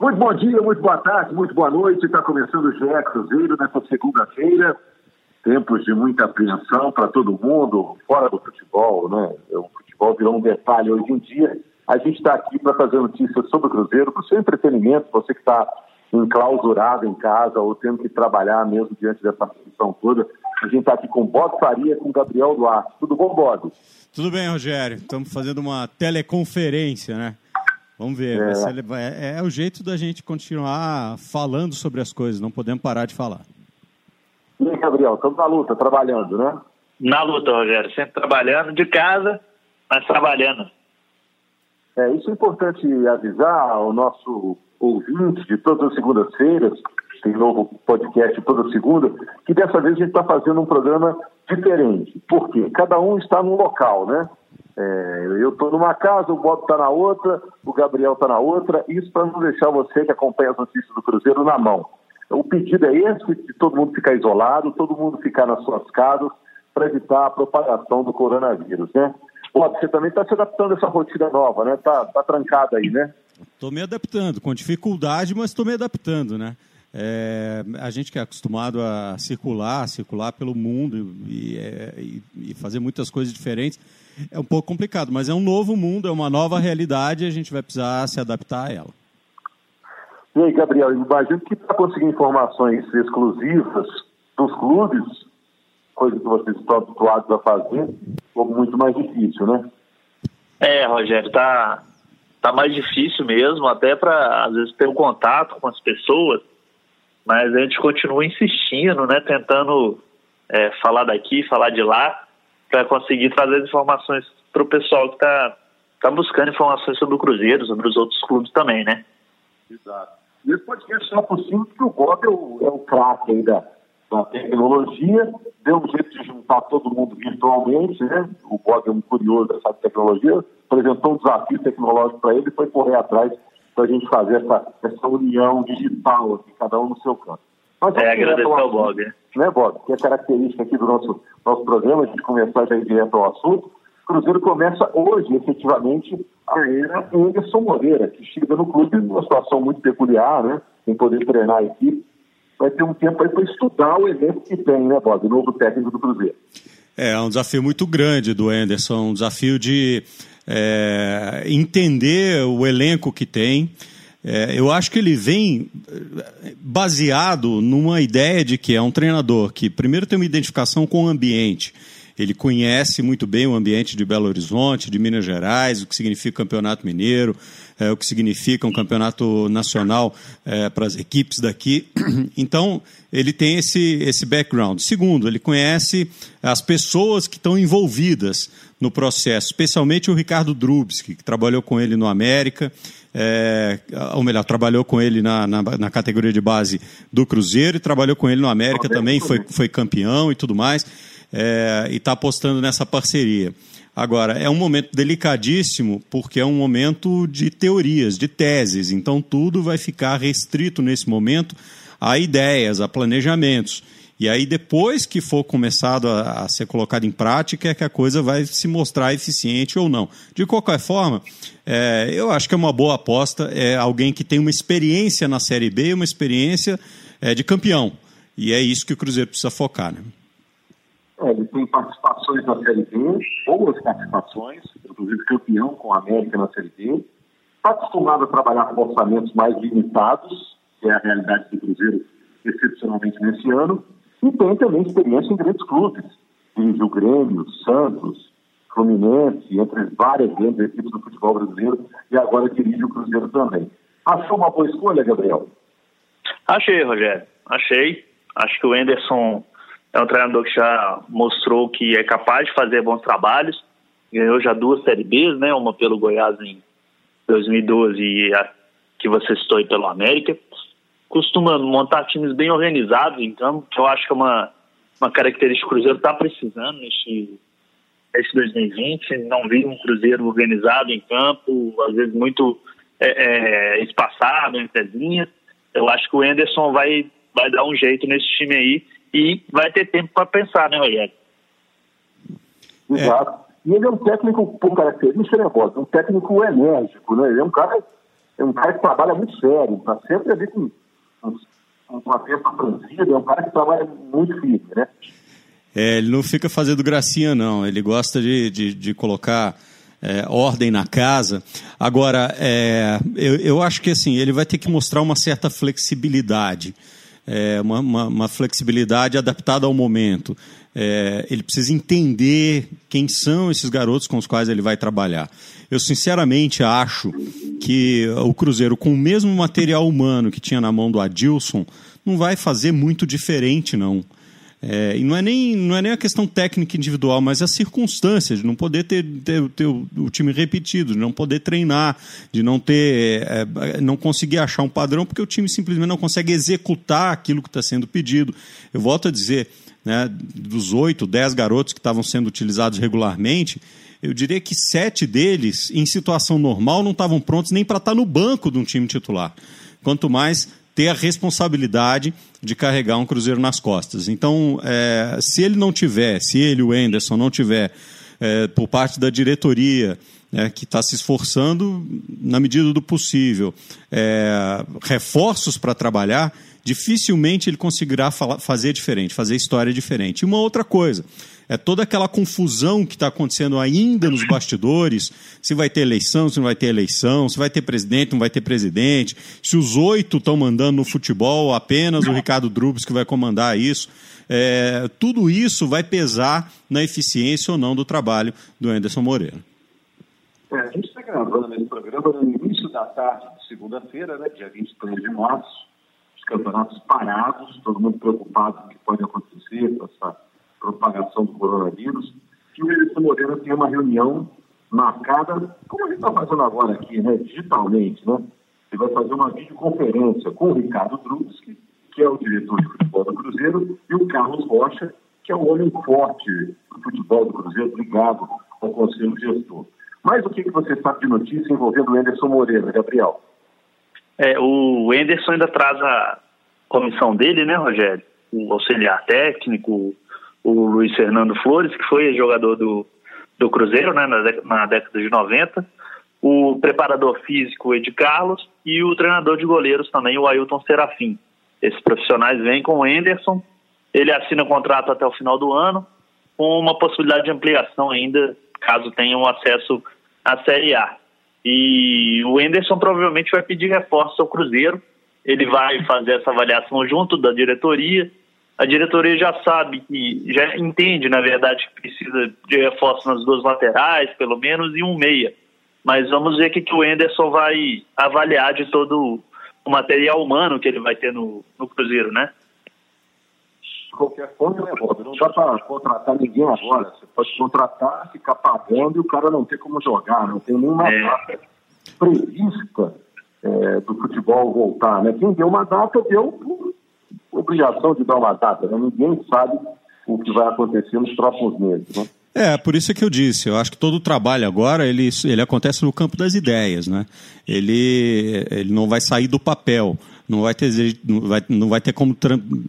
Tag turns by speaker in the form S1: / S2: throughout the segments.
S1: Muito bom dia, muito boa tarde, muito boa noite. Está começando o GE Cruzeiro nesta segunda-feira. Tempos de muita apreensão para todo mundo, fora do futebol, né? O futebol virou um detalhe hoje em dia. A gente está aqui para fazer notícias sobre o Cruzeiro, para o seu entretenimento, você que está enclausurado em casa ou tendo que trabalhar mesmo diante dessa situação toda. A gente está aqui com Bob Faria com Gabriel Duarte. Tudo bom, Bob?
S2: Tudo bem, Rogério. Estamos fazendo uma teleconferência, né? Vamos ver. É. Ser, é, é, o jeito da gente continuar falando sobre as coisas, não podemos parar de falar.
S1: E aí, Gabriel, estamos na luta, trabalhando, né?
S3: Na luta, Rogério. Sempre trabalhando de casa, mas trabalhando.
S1: É, isso é importante avisar ao nosso ouvinte de todas as segundas-feiras, tem novo podcast toda segunda, que dessa vez a gente está fazendo um programa diferente. Por quê? Cada um está num local, né? É, eu estou numa casa, o Bob está na outra, o Gabriel está na outra, isso para não deixar você que acompanha as notícias do Cruzeiro na mão. O pedido é esse, de todo mundo ficar isolado, todo mundo ficar nas suas casas, para evitar a propagação do coronavírus, né? Bob, você também está se adaptando a essa rotina nova, né? Está tá trancado aí, né?
S2: Estou me adaptando, com dificuldade, mas estou me adaptando, né? É, a gente que é acostumado a circular, circular pelo mundo e, é, e, e fazer muitas coisas diferentes, é um pouco complicado, mas é um novo mundo, é uma nova realidade e a gente vai precisar se adaptar a ela.
S1: E aí, Gabriel, imagino que para conseguir informações exclusivas dos clubes, coisa que vocês estão habituados a fazer, ficou muito mais difícil, né?
S3: É, Rogério, tá, tá mais difícil mesmo, até para, às vezes, ter um contato com as pessoas, mas a gente continua insistindo, né, tentando é, falar daqui, falar de lá, para conseguir trazer informações para o pessoal que está tá buscando informações sobre o Cruzeiro, sobre os outros clubes também, né?
S1: Exato. E esse podcast só possível porque o Bob é o, é o craque da, da tecnologia, deu um jeito de juntar todo mundo virtualmente, né? O Bob é um curioso dessa tecnologia, apresentou um desafio tecnológico para ele e foi correr atrás para a gente fazer essa, essa união digital, aqui, cada um no seu canto.
S3: Mas, é, agradecer ao Bob.
S1: Né, Bob? Que é característica aqui do nosso, nosso programa, a gente começar já direto ao assunto. O Cruzeiro começa hoje, efetivamente, a era Anderson Moreira, que chega no clube numa situação muito peculiar, né? Sem poder treinar a equipe. Vai ter um tempo aí para estudar o elenco que tem, né, Bob? O novo técnico do Cruzeiro.
S2: É, é um desafio muito grande do Anderson, um desafio de é, entender o elenco que tem. É, eu acho que ele vem é, baseado numa ideia de que é um treinador que, primeiro, tem uma identificação com o ambiente. Ele conhece muito bem o ambiente de Belo Horizonte, de Minas Gerais, o que significa campeonato mineiro, é, o que significa um campeonato nacional é, para as equipes daqui. Então, ele tem esse, esse background. Segundo, ele conhece as pessoas que estão envolvidas no processo, especialmente o Ricardo Drubski, que trabalhou com ele no América é, ou melhor, trabalhou com ele na, na, na, categoria de base do Cruzeiro e trabalhou com ele no América também, foi, foi campeão e tudo mais, é, e está apostando nessa parceria. Agora, é um momento delicadíssimo porque é um momento de teorias, de teses, então tudo vai ficar restrito nesse momento a ideias, a planejamentos. E aí, depois que for começado a, a, ser colocado em prática, é que a coisa vai se mostrar eficiente ou não. De qualquer forma, é, eu acho que é uma boa aposta. É alguém que tem uma experiência na Série B, uma experiência é, de campeão. E é isso que o Cruzeiro precisa focar. Né?
S1: É, ele tem participações na Série B, boas participações, inclusive campeão com a América na Série B. Está acostumado a trabalhar com orçamentos mais limitados, que é a realidade do Cruzeiro excepcionalmente nesse ano e tem também experiência em grandes clubes. Dirige o Grêmio, Santos, Fluminense, entre várias grandes equipes do futebol brasileiro, e agora dirige o Cruzeiro também. Achou uma boa escolha, Gabriel?
S3: Achei, Rogério. Achei. Acho que o Enderson é um treinador que já mostrou que é capaz de fazer bons trabalhos. Ganhou já duas Série Bs, né? Uma pelo Goiás em 2012 e a que você citou aí pelo América costuma montar times bem organizados em campo, que eu acho que é uma, uma característica que o Cruzeiro está precisando neste, neste 2020. Não vi um Cruzeiro organizado em campo, às vezes muito é, é, espaçado entre as linhas. Eu acho que o Enderson vai, vai dar um jeito nesse time aí e vai ter tempo para pensar, né, Rogério?
S1: Exato. E ele é um técnico, por característica, né, Bob? Um técnico enérgico, né? Ele é um cara é um cara que trabalha muito sério, está sempre ali com, com uma peça franzida, é um cara que trabalha muito firme, né?
S2: É, ele não fica fazendo gracinha, não. Ele gosta de, de, de colocar é, ordem na casa. Agora, é, eu, eu acho que assim, ele vai ter que mostrar uma certa flexibilidade. É, uma, uma, uma, flexibilidade adaptada ao momento. É, ele precisa entender quem são esses garotos com os quais ele vai trabalhar. Eu sinceramente acho que o Cruzeiro, com o mesmo material humano que tinha na mão do Adilson, não vai fazer muito diferente, não. É, e não é, nem, não é nem a questão técnica individual, mas as circunstâncias de não poder ter, ter, ter o, o, time repetido, de não poder treinar, de não ter. É, não conseguir achar um padrão, porque o time simplesmente não consegue executar aquilo que está sendo pedido. Eu volto a dizer, né, dos oito, dez garotos que estavam sendo utilizados regularmente, eu diria que sete deles, em situação normal, não estavam prontos nem para estar tá no banco de um time titular. Quanto mais ter a responsabilidade de carregar um Cruzeiro nas costas. Então, é, se ele não tiver, se ele, o Enderson, não tiver é, por parte da diretoria, né, que está se esforçando na medida do possível, é, reforços para trabalhar, dificilmente ele conseguirá fazer diferente, fazer história diferente. E uma outra coisa, é toda aquela confusão que está acontecendo ainda nos bastidores, se vai ter eleição, se não vai ter eleição, se vai ter presidente, não vai ter presidente, se os oito estão mandando no futebol, apenas o Ricardo Drubes que vai comandar isso. É, tudo isso vai pesar na eficiência ou não do trabalho do Anderson Moreira.
S1: É, a gente está gravando esse programa no início da tarde de segunda-feira, né, dia 23 de março, os campeonatos parados, todo mundo preocupado com o que pode acontecer com essa propagação do coronavírus, que o Edson Moreira tem uma reunião marcada, como a gente está fazendo agora aqui, né, digitalmente, né? Ele vai fazer uma videoconferência com o Ricardo Drubski, que é o diretor de futebol do Cruzeiro, e o Carlos Rocha, que é o homem forte do futebol do Cruzeiro, ligado ao Conselho Gestor. Mas o que, que você sabe de notícia envolvendo o Anderson Moreira, Gabriel?
S3: É, o Anderson ainda traz a comissão dele, né, Rogério? O auxiliar técnico, o Luiz Fernando Flores, que foi jogador do, do Cruzeiro né, na, na década de 90, o preparador físico Ed Carlos e o treinador de goleiros também, o Ailton Serafim. Esses profissionais vêm com o Enderson, ele assina o contrato até o final do ano, com uma possibilidade de ampliação ainda, caso tenham acesso à Série A. E o Enderson provavelmente vai pedir reforço ao Cruzeiro, ele vai fazer essa avaliação junto da diretoria, a diretoria já sabe que, já entende, na verdade, que precisa de reforço nas duas laterais, pelo menos, e um meia. Mas vamos ver o que, que o Enderson vai avaliar de todo o material humano que ele vai ter no, no Cruzeiro, né?
S1: De qualquer forma, né, Rob? Não dá para contratar ninguém agora. Você pode contratar, ficar pagando e o cara não ter como jogar, não tem nenhuma é. data prevista é, do futebol voltar, né? Quem deu uma data deu obrigação de dar uma data, né? ninguém sabe o que vai acontecer nos próximos meses. Né?
S2: É, por isso é que eu disse, eu acho que todo o trabalho agora, ele, ele acontece no campo das ideias, né? Ele, ele não vai sair do papel, não vai ter, não vai, não vai ter como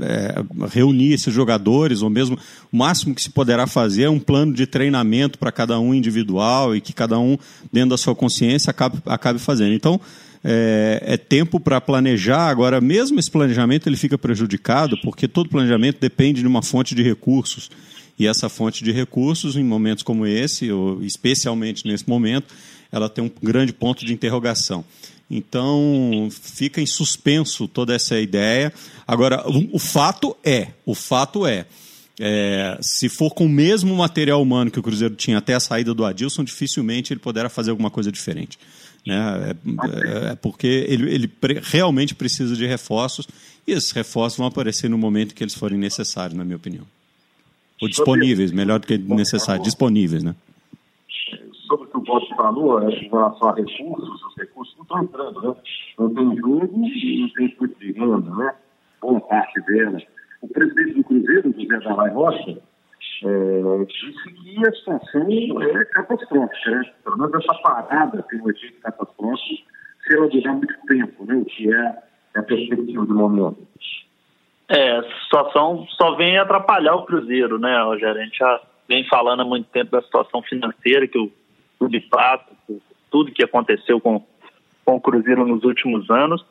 S2: é, reunir esses jogadores, ou mesmo o máximo que se poderá fazer é um plano de treinamento para cada um individual e que cada um, dentro da sua consciência, acabe, acabe fazendo. Então, é, é tempo para planejar. Agora, mesmo esse planejamento ele fica prejudicado porque todo planejamento depende de uma fonte de recursos. E essa fonte de recursos, em momentos como esse, ou especialmente nesse momento, ela tem um grande ponto de interrogação. Então, fica em suspenso toda essa ideia. Agora, o, fato é, o fato é, é, se for com o mesmo material humano que o Cruzeiro tinha até a saída do Adilson, dificilmente ele poderá fazer alguma coisa diferente. Né? É, é, é porque ele, ele pre, realmente precisa de reforços e esses reforços vão aparecer no momento que eles forem necessários, na minha opinião. Ou disponíveis, melhor do que necessários, disponíveis, né?
S1: Sobre o que o Bosch falou, é, em relação a recursos, os recursos não estão entrando, né? Não tem jogo e não tem custo de renda, né? Boa parte dela. O presidente do Cruzeiro, José Dalai Rocha, é, disse que a situação é catastrófica, né? Pelo menos essa parada tem um efeito catastrófico se ela durar muito tempo, né? O que é a perspectiva do momento.
S3: É, a situação só vem atrapalhar o Cruzeiro, né, Rogério? A gente já vem falando há muito tempo da situação financeira que o clube passa, tudo que aconteceu com, com o Cruzeiro nos últimos anos.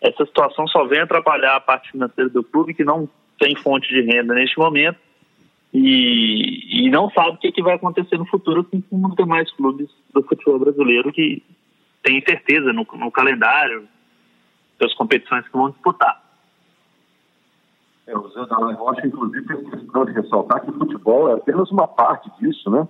S3: Essa situação só vem atrapalhar a parte financeira do clube, que não tem fonte de renda neste momento e, e não sabe o que, que vai acontecer no futuro com os demais clubes do futebol brasileiro que tem certeza no, no calendário das competições que vão disputar.
S1: É, o Zé Dalai Rocha, inclusive, tem questão de ressaltar que o futebol é apenas uma parte disso, né?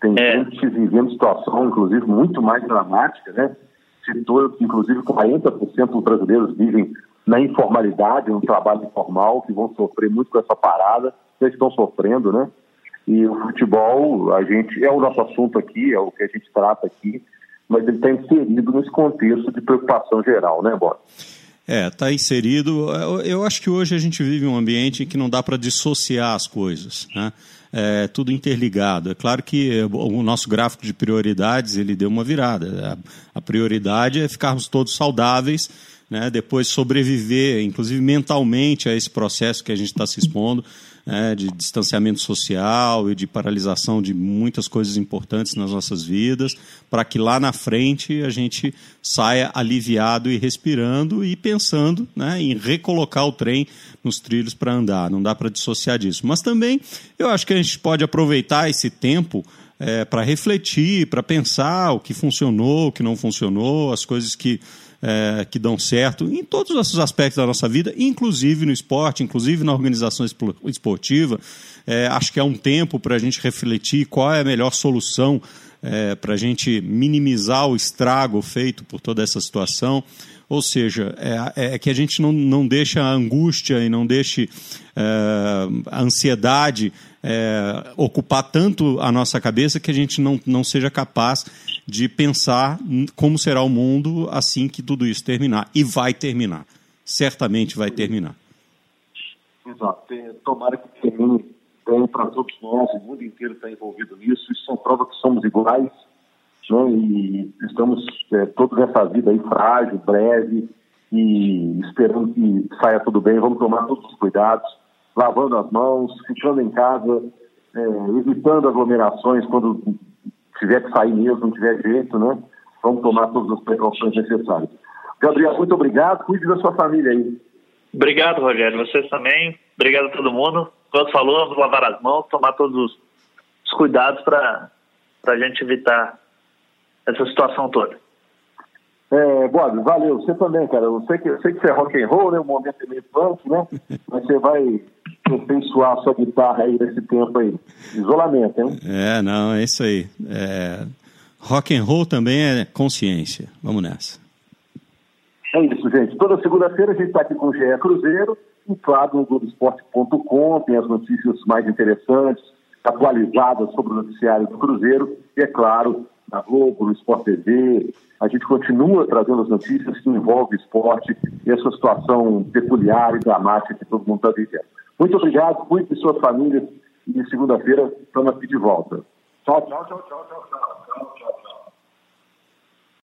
S1: Tem é. gente vivendo situação, inclusive, muito mais dramática, né? Citou que, inclusive, 40% dos brasileiros vivem na informalidade, no trabalho informal, que vão sofrer muito com essa parada, já estão sofrendo, né? E o futebol, a gente, é o nosso assunto aqui, é o que a gente trata aqui, mas ele está inserido nesse contexto de preocupação geral, né, Bob?
S2: É, está inserido. Eu acho que hoje a gente vive um ambiente em que não dá para dissociar as coisas, né? É tudo interligado. É claro que o nosso gráfico de prioridades ele deu uma virada. A prioridade é ficarmos todos saudáveis né, depois sobreviver, inclusive mentalmente, a esse processo que a gente está se expondo, né, de distanciamento social e de paralisação de muitas coisas importantes nas nossas vidas, para que lá na frente a gente saia aliviado e respirando e pensando né, em recolocar o trem nos trilhos para andar. Não dá para dissociar disso. Mas também eu acho que a gente pode aproveitar esse tempo é, para refletir, para pensar o que funcionou, o que não funcionou, as coisas que é, que dão certo em todos os aspectos da nossa vida, inclusive no esporte, inclusive na organização esportiva. É, acho que é um tempo para a gente refletir qual é a melhor solução é, para a gente minimizar o estrago feito por toda essa situação. Ou seja, é, é, que a gente não, não a angústia e não deixe é, a ansiedade é, ocupar tanto a nossa cabeça que a gente não, não seja capaz de pensar como será o mundo assim que tudo isso terminar. E vai terminar. Certamente vai terminar.
S1: Exato. Tomara que termine bem para todos nós, o mundo inteiro está envolvido nisso. Isso são provas que somos iguais né? e estamos é, todos nessa vida aí frágil, breve e esperando que saia tudo bem. Vamos tomar todos os cuidados, lavando as mãos, ficando em casa, é, evitando aglomerações quando tiver que sair mesmo, não tiver jeito, né? Vamos tomar todas as precauções necessárias. Gabriel, muito obrigado. Cuide da sua família aí.
S3: Obrigado, Rogério. Vocês também. Obrigado a todo mundo. Quando falou, vamos lavar as mãos, tomar todos os, os cuidados para a gente evitar essa situação toda.
S1: É, Bob, valeu. Você também, cara. Eu sei que, eu sei que você é rock and roll, né? O momento é meio punk, né? Mas você vai aperfeiçoar a sua guitarra aí nesse tempo aí. Isolamento, hein?
S2: É, não, é isso aí. É... Rock and roll também é consciência. Vamos nessa.
S1: É isso, gente. Toda segunda-feira a gente está aqui com o GE Cruzeiro e, claro, no Globoesporte.com tem as notícias mais interessantes, atualizadas sobre o noticiário do Cruzeiro e, é claro, na Globo, no Sport TV. A gente continua trazendo as notícias que envolvem esporte e essa situação peculiar e dramática que todo mundo está vivendo. Muito obrigado, cuide de suas famílias e segunda-feira estamos aqui de volta. Tchau, tchau, tchau, tchau, tchau, tchau, tchau.